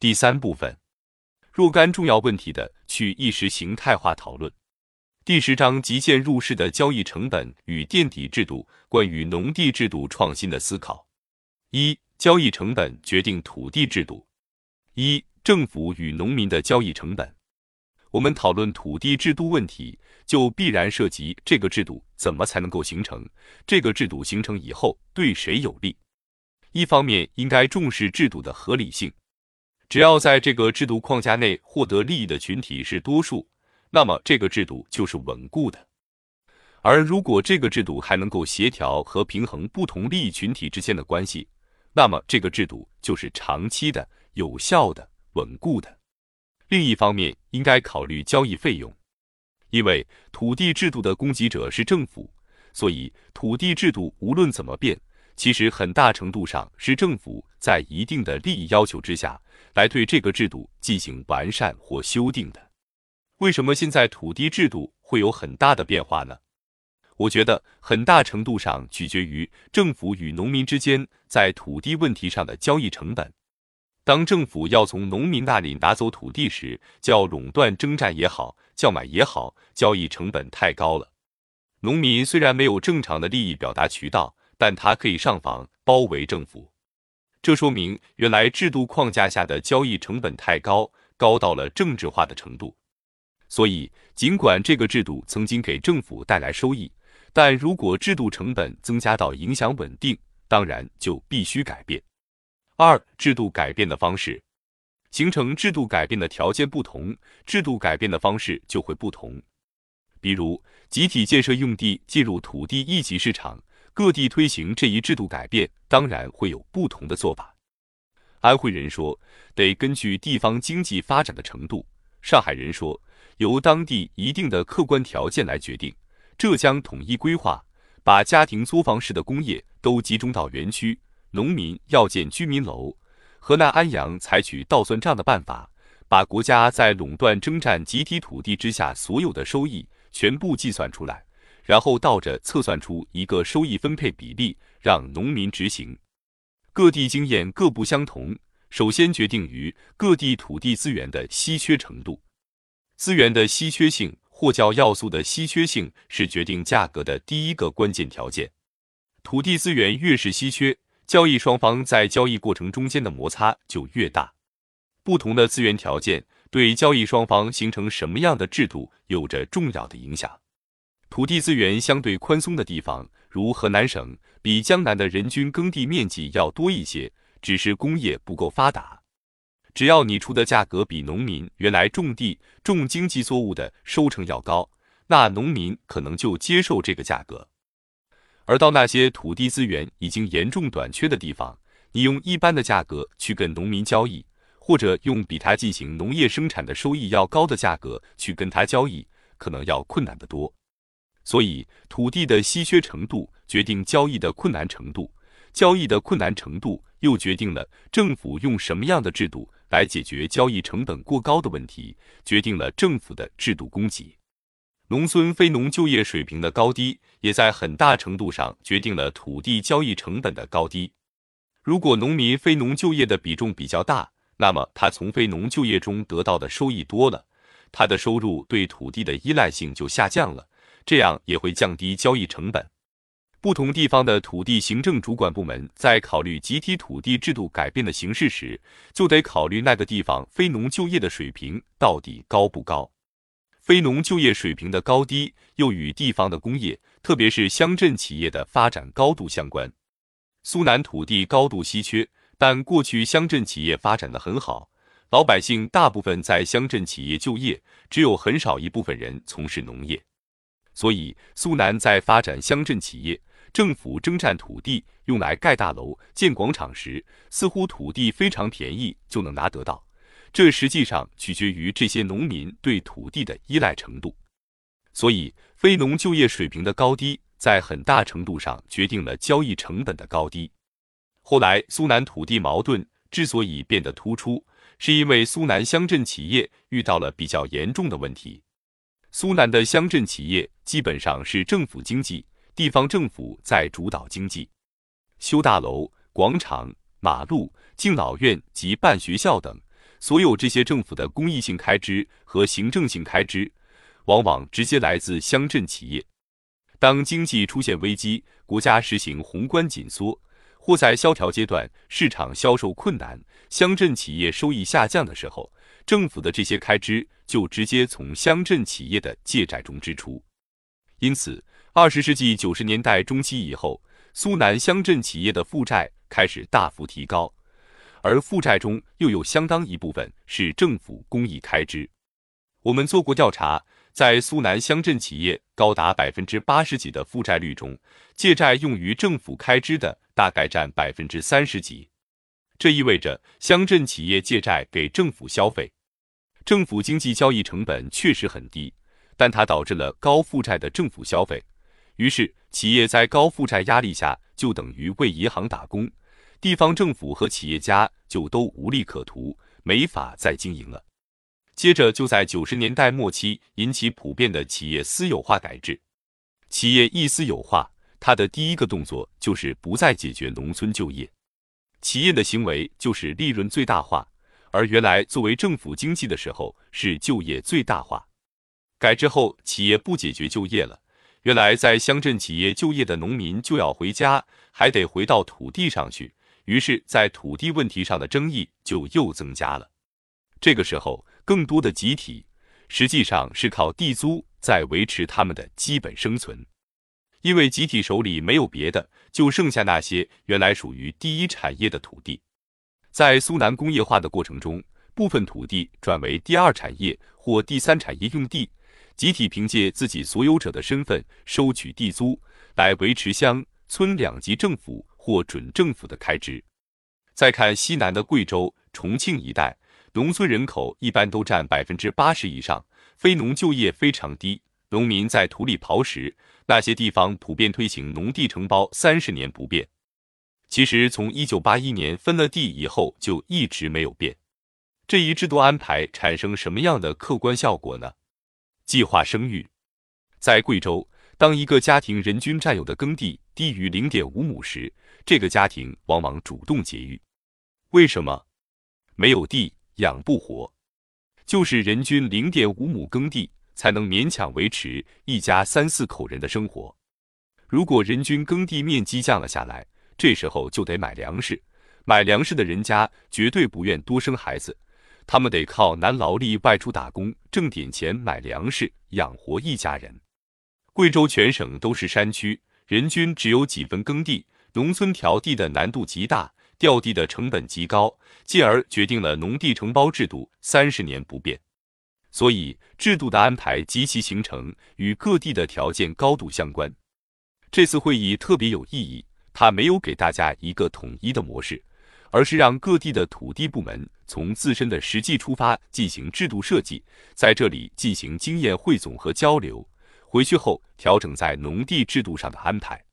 第三部分，若干重要问题的去意识形态化讨论。第十章极限入市的交易成本与垫底制度，关于农地制度创新的思考。一、交易成本决定土地制度。一、政府与农民的交易成本。我们讨论土地制度问题，就必然涉及这个制度怎么才能够形成，这个制度形成以后对谁有利。一方面应该重视制度的合理性，只要在这个制度框架内获得利益的群体是多数，那么这个制度就是稳固的。而如果这个制度还能够协调和平衡不同利益群体之间的关系，那么这个制度就是长期的、有效的、稳固的。另一方面应该考虑交易费用，因为土地制度的供给者是政府，所以土地制度无论怎么变。其实很大程度上是政府在一定的利益要求之下来对这个制度进行完善或修订的。为什么现在土地制度会有很大的变化呢？我觉得很大程度上取决于政府与农民之间在土地问题上的交易成本。当政府要从农民那里拿走土地时，叫垄断征战也好，叫买也好，交易成本太高了。农民虽然没有正常的利益表达渠道。但他可以上访包围政府，这说明原来制度框架下的交易成本太高，高到了政治化的程度。所以，尽管这个制度曾经给政府带来收益，但如果制度成本增加到影响稳定，当然就必须改变。二、制度改变的方式，形成制度改变的条件不同，制度改变的方式就会不同。比如，集体建设用地进入土地一级市场。各地推行这一制度改变，当然会有不同的做法。安徽人说，得根据地方经济发展的程度；上海人说，由当地一定的客观条件来决定。浙江统一规划，把家庭作坊式的工业都集中到园区，农民要建居民楼。河南安阳采取倒算账的办法，把国家在垄断征战集体土地之下所有的收益全部计算出来。然后倒着测算出一个收益分配比例，让农民执行。各地经验各不相同，首先决定于各地土地资源的稀缺程度。资源的稀缺性或叫要素的稀缺性是决定价格的第一个关键条件。土地资源越是稀缺，交易双方在交易过程中间的摩擦就越大。不同的资源条件对交易双方形成什么样的制度有着重要的影响。土地资源相对宽松的地方，如河南省，比江南的人均耕地面积要多一些，只是工业不够发达。只要你出的价格比农民原来种地、种经济作物的收成要高，那农民可能就接受这个价格。而到那些土地资源已经严重短缺的地方，你用一般的价格去跟农民交易，或者用比他进行农业生产的收益要高的价格去跟他交易，可能要困难得多。所以，土地的稀缺程度决定交易的困难程度，交易的困难程度又决定了政府用什么样的制度来解决交易成本过高的问题，决定了政府的制度供给。农村非农就业水平的高低，也在很大程度上决定了土地交易成本的高低。如果农民非农就业的比重比较大，那么他从非农就业中得到的收益多了，他的收入对土地的依赖性就下降了。这样也会降低交易成本。不同地方的土地行政主管部门在考虑集体土地制度改变的形式时，就得考虑那个地方非农就业的水平到底高不高。非农就业水平的高低又与地方的工业，特别是乡镇企业的发展高度相关。苏南土地高度稀缺，但过去乡镇企业发展的很好，老百姓大部分在乡镇企业就业，只有很少一部分人从事农业。所以，苏南在发展乡镇企业，政府征占土地用来盖大楼、建广场时，似乎土地非常便宜就能拿得到。这实际上取决于这些农民对土地的依赖程度。所以，非农就业水平的高低，在很大程度上决定了交易成本的高低。后来，苏南土地矛盾之所以变得突出，是因为苏南乡镇企业遇到了比较严重的问题。苏南的乡镇企业基本上是政府经济，地方政府在主导经济，修大楼、广场、马路、敬老院及办学校等，所有这些政府的公益性开支和行政性开支，往往直接来自乡镇企业。当经济出现危机，国家实行宏观紧缩，或在萧条阶段市场销售困难，乡镇企业收益下降的时候，政府的这些开支就直接从乡镇企业的借债中支出。因此，二十世纪九十年代中期以后，苏南乡镇企业的负债开始大幅提高，而负债中又有相当一部分是政府公益开支。我们做过调查，在苏南乡镇企业高达百分之八十几的负债率中，借债用于政府开支的大概占百分之三十几。这意味着乡镇企业借债给政府消费，政府经济交易成本确实很低。但它导致了高负债的政府消费，于是企业在高负债压力下就等于为银行打工，地方政府和企业家就都无利可图，没法再经营了。接着就在九十年代末期引起普遍的企业私有化改制。企业一私有化，它的第一个动作就是不再解决农村就业，企业的行为就是利润最大化，而原来作为政府经济的时候是就业最大化。改制后，企业不解决就业了。原来在乡镇企业就业的农民就要回家，还得回到土地上去。于是，在土地问题上的争议就又增加了。这个时候，更多的集体实际上是靠地租在维持他们的基本生存，因为集体手里没有别的，就剩下那些原来属于第一产业的土地。在苏南工业化的过程中，部分土地转为第二产业或第三产业用地。集体凭借自己所有者的身份收取地租，来维持乡村两级政府或准政府的开支。再看西南的贵州、重庆一带，农村人口一般都占百分之八十以上，非农就业非常低，农民在土里刨食。那些地方普遍推行农地承包三十年不变。其实从一九八一年分了地以后就一直没有变。这一制度安排产生什么样的客观效果呢？计划生育，在贵州，当一个家庭人均占有的耕地低于零点五亩时，这个家庭往往主动节育。为什么？没有地养不活，就是人均零点五亩耕地才能勉强维持一家三四口人的生活。如果人均耕地面积降了下来，这时候就得买粮食。买粮食的人家绝对不愿多生孩子。他们得靠男劳力外出打工，挣点钱买粮食养活一家人。贵州全省都是山区，人均只有几分耕地，农村调地的难度极大，调地的成本极高，进而决定了农地承包制度三十年不变。所以，制度的安排及其形成与各地的条件高度相关。这次会议特别有意义，他没有给大家一个统一的模式。而是让各地的土地部门从自身的实际出发进行制度设计，在这里进行经验汇总和交流，回去后调整在农地制度上的安排。